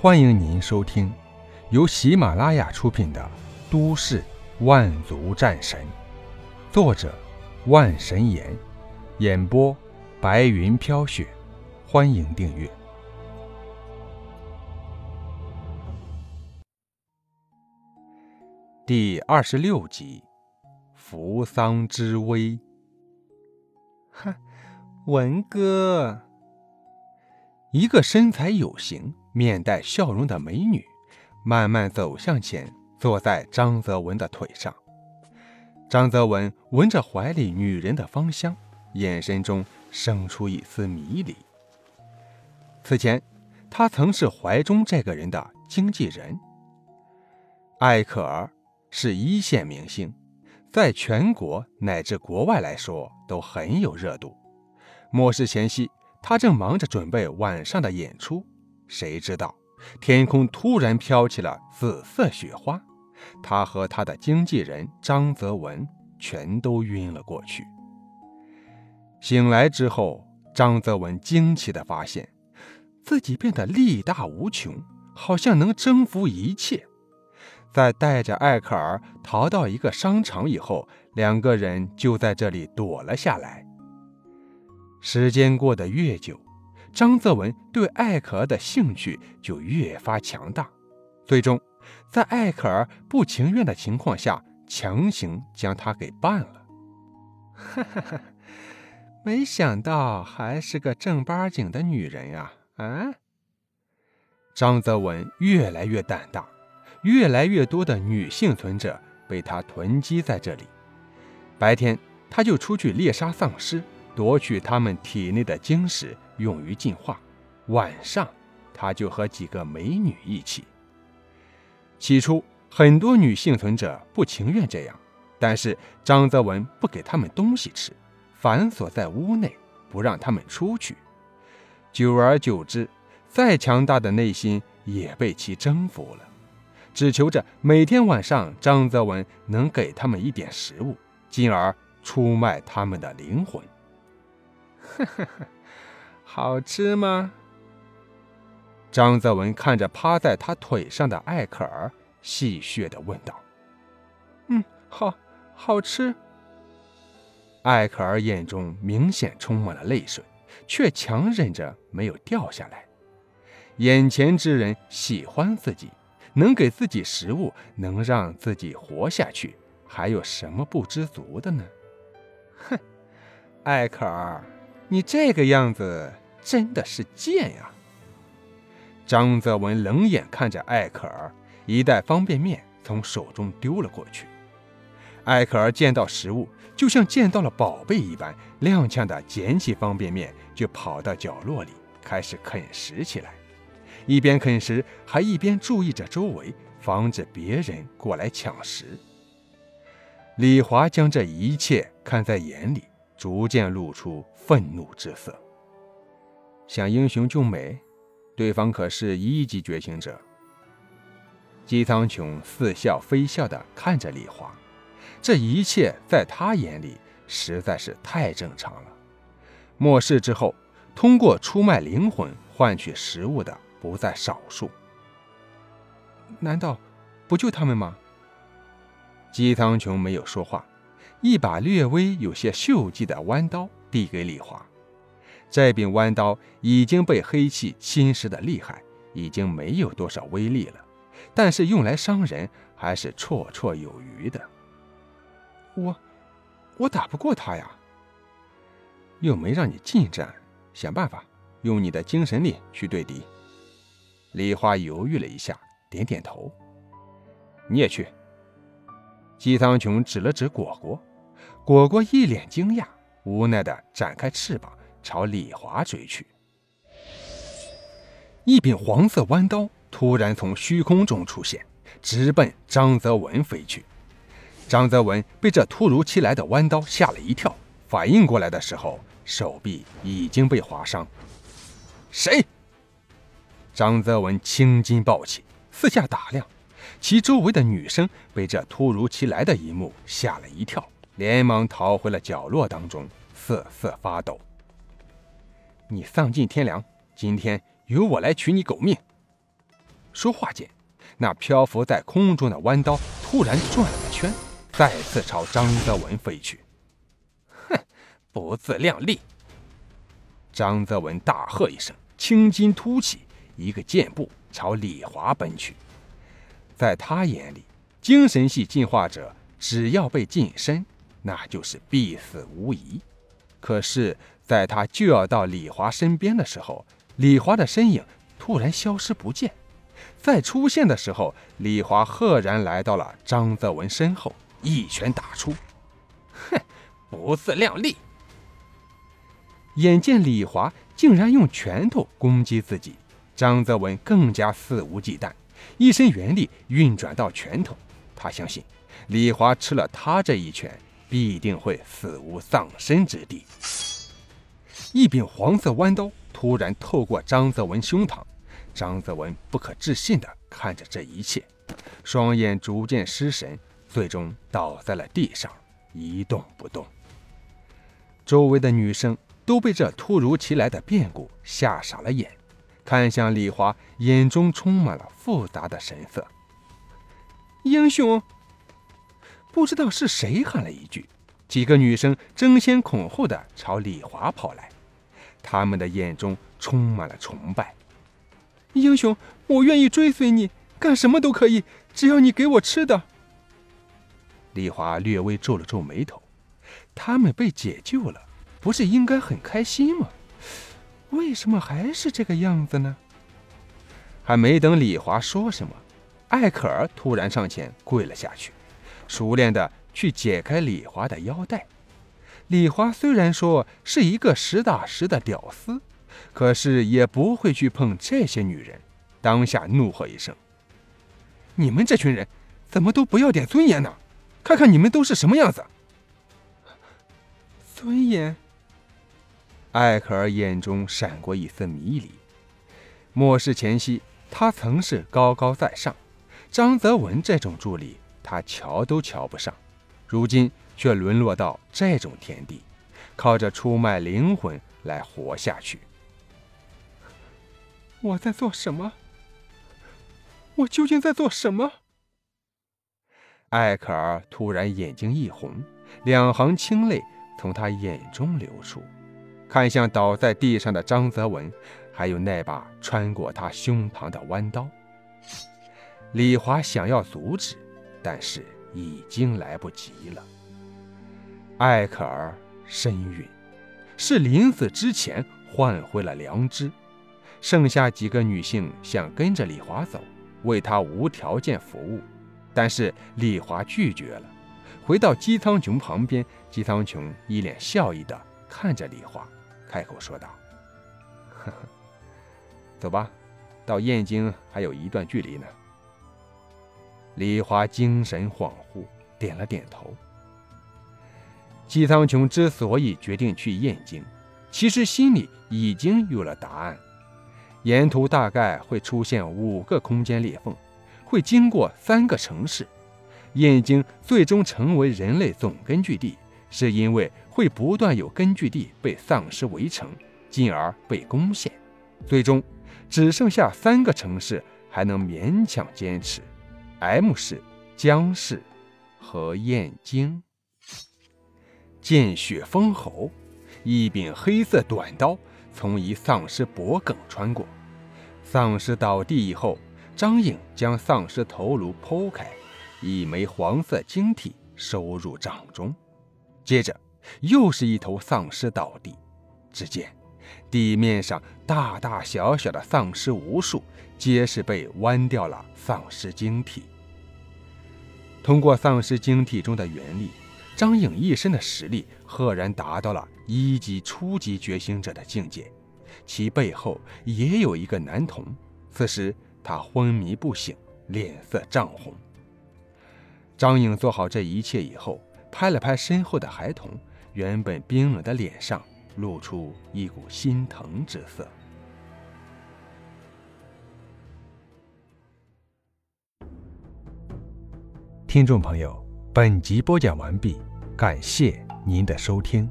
欢迎您收听由喜马拉雅出品的《都市万族战神》，作者万神岩，演播白云飘雪。欢迎订阅第二十六集《扶桑之危》。哼，文哥，一个身材有型、面带笑容的美女慢慢走向前，坐在张泽文的腿上。张泽文闻着怀里女人的芳香，眼神中生出一丝迷离。此前，他曾是怀中这个人的经纪人。艾克尔是一线明星，在全国乃至国外来说都很有热度。末世前夕，他正忙着准备晚上的演出，谁知道天空突然飘起了紫色雪花，他和他的经纪人张泽文全都晕了过去。醒来之后，张泽文惊奇地发现。自己变得力大无穷，好像能征服一切。在带着艾克尔逃到一个商场以后，两个人就在这里躲了下来。时间过得越久，张泽文对艾可儿的兴趣就越发强大。最终，在艾可儿不情愿的情况下，强行将她给办了。哈哈哈，没想到还是个正八经的女人呀！啊！张泽文越来越胆大，越来越多的女幸存者被他囤积在这里。白天他就出去猎杀丧尸，夺取他们体内的晶石用于进化；晚上他就和几个美女一起。起初很多女幸存者不情愿这样，但是张泽文不给他们东西吃，反锁在屋内，不让他们出去。久而久之，再强大的内心也被其征服了，只求着每天晚上张泽文能给他们一点食物，进而出卖他们的灵魂。呵呵呵，好吃吗？张泽文看着趴在他腿上的艾可儿，戏谑地问道：“嗯，好，好吃。”艾可儿眼中明显充满了泪水。却强忍着没有掉下来。眼前之人喜欢自己，能给自己食物，能让自己活下去，还有什么不知足的呢？哼，艾克尔，你这个样子真的是贱呀！张泽文冷眼看着艾克尔，一袋方便面从手中丢了过去。艾克尔见到食物，就像见到了宝贝一般，踉跄地捡起方便面，就跑到角落里开始啃食起来。一边啃食，还一边注意着周围，防止别人过来抢食。李华将这一切看在眼里，逐渐露出愤怒之色。想英雄救美，对方可是一级觉醒者。姬苍穹似笑非笑地看着李华。这一切在他眼里实在是太正常了。末世之后，通过出卖灵魂换取食物的不在少数。难道不救他们吗？姬苍穹没有说话，一把略微有些锈迹的弯刀递给李华。这柄弯刀已经被黑气侵蚀的厉害，已经没有多少威力了，但是用来伤人还是绰绰有余的。我，我打不过他呀。又没让你近战，想办法用你的精神力去对敌。李花犹豫了一下，点点头。你也去。姬苍穹指了指果果，果果一脸惊讶，无奈的展开翅膀朝李华追去。一柄黄色弯刀突然从虚空中出现，直奔张泽文飞去。张泽文被这突如其来的弯刀吓了一跳，反应过来的时候，手臂已经被划伤。谁？张泽文青筋暴起，四下打量，其周围的女生被这突如其来的一幕吓了一跳，连忙逃回了角落当中，瑟瑟发抖。你丧尽天良，今天由我来取你狗命！说话间，那漂浮在空中的弯刀突然转了个圈，再次朝张泽文飞去。哼，不自量力！张泽文大喝一声，青筋突起，一个箭步朝李华奔去。在他眼里，精神系进化者只要被近身，那就是必死无疑。可是，在他就要到李华身边的时候，李华的身影突然消失不见。再出现的时候，李华赫然来到了张泽文身后，一拳打出。哼，不自量力！眼见李华竟然用拳头攻击自己，张泽文更加肆无忌惮，一身元力运转到拳头。他相信，李华吃了他这一拳，必定会死无葬身之地。一柄黄色弯刀突然透过张泽文胸膛，张泽文不可置信地看着这一切，双眼逐渐失神，最终倒在了地上，一动不动。周围的女生。都被这突如其来的变故吓傻了眼，看向李华，眼中充满了复杂的神色。英雄，不知道是谁喊了一句，几个女生争先恐后的朝李华跑来，他们的眼中充满了崇拜。英雄，我愿意追随你，干什么都可以，只要你给我吃的。李华略微皱了皱眉头，他们被解救了。不是应该很开心吗？为什么还是这个样子呢？还没等李华说什么，艾可儿突然上前跪了下去，熟练的去解开李华的腰带。李华虽然说是一个实打实的屌丝，可是也不会去碰这些女人。当下怒喝一声：“你们这群人怎么都不要点尊严呢？看看你们都是什么样子！”尊严。艾克尔眼中闪过一丝迷离。末世前夕，他曾是高高在上，张泽文这种助理，他瞧都瞧不上。如今却沦落到这种田地，靠着出卖灵魂来活下去。我在做什么？我究竟在做什么？艾克尔突然眼睛一红，两行清泪从他眼中流出。看向倒在地上的张泽文，还有那把穿过他胸膛的弯刀。李华想要阻止，但是已经来不及了。艾可儿身陨，是临死之前换回了良知。剩下几个女性想跟着李华走，为他无条件服务，但是李华拒绝了。回到姬苍穹旁边，姬苍穹一脸笑意地看着李华。开口说道：“呵呵，走吧，到燕京还有一段距离呢。”李华精神恍惚，点了点头。姬苍穹之所以决定去燕京，其实心里已经有了答案。沿途大概会出现五个空间裂缝，会经过三个城市。燕京最终成为人类总根据地。是因为会不断有根据地被丧尸围城，进而被攻陷，最终只剩下三个城市还能勉强坚持：M 市、江市和燕京。见血封喉，一柄黑色短刀从一丧尸脖颈穿过，丧尸倒地以后，张颖将丧尸头颅剖开，一枚黄色晶体收入掌中。接着，又是一头丧尸倒地。只见地面上大大小小的丧尸无数，皆是被剜掉了丧尸晶体。通过丧尸晶体中的原力，张颖一身的实力赫然达到了一级初级觉醒者的境界。其背后也有一个男童，此时他昏迷不醒，脸色涨红。张颖做好这一切以后。拍了拍身后的孩童，原本冰冷的脸上露出一股心疼之色。听众朋友，本集播讲完毕，感谢您的收听。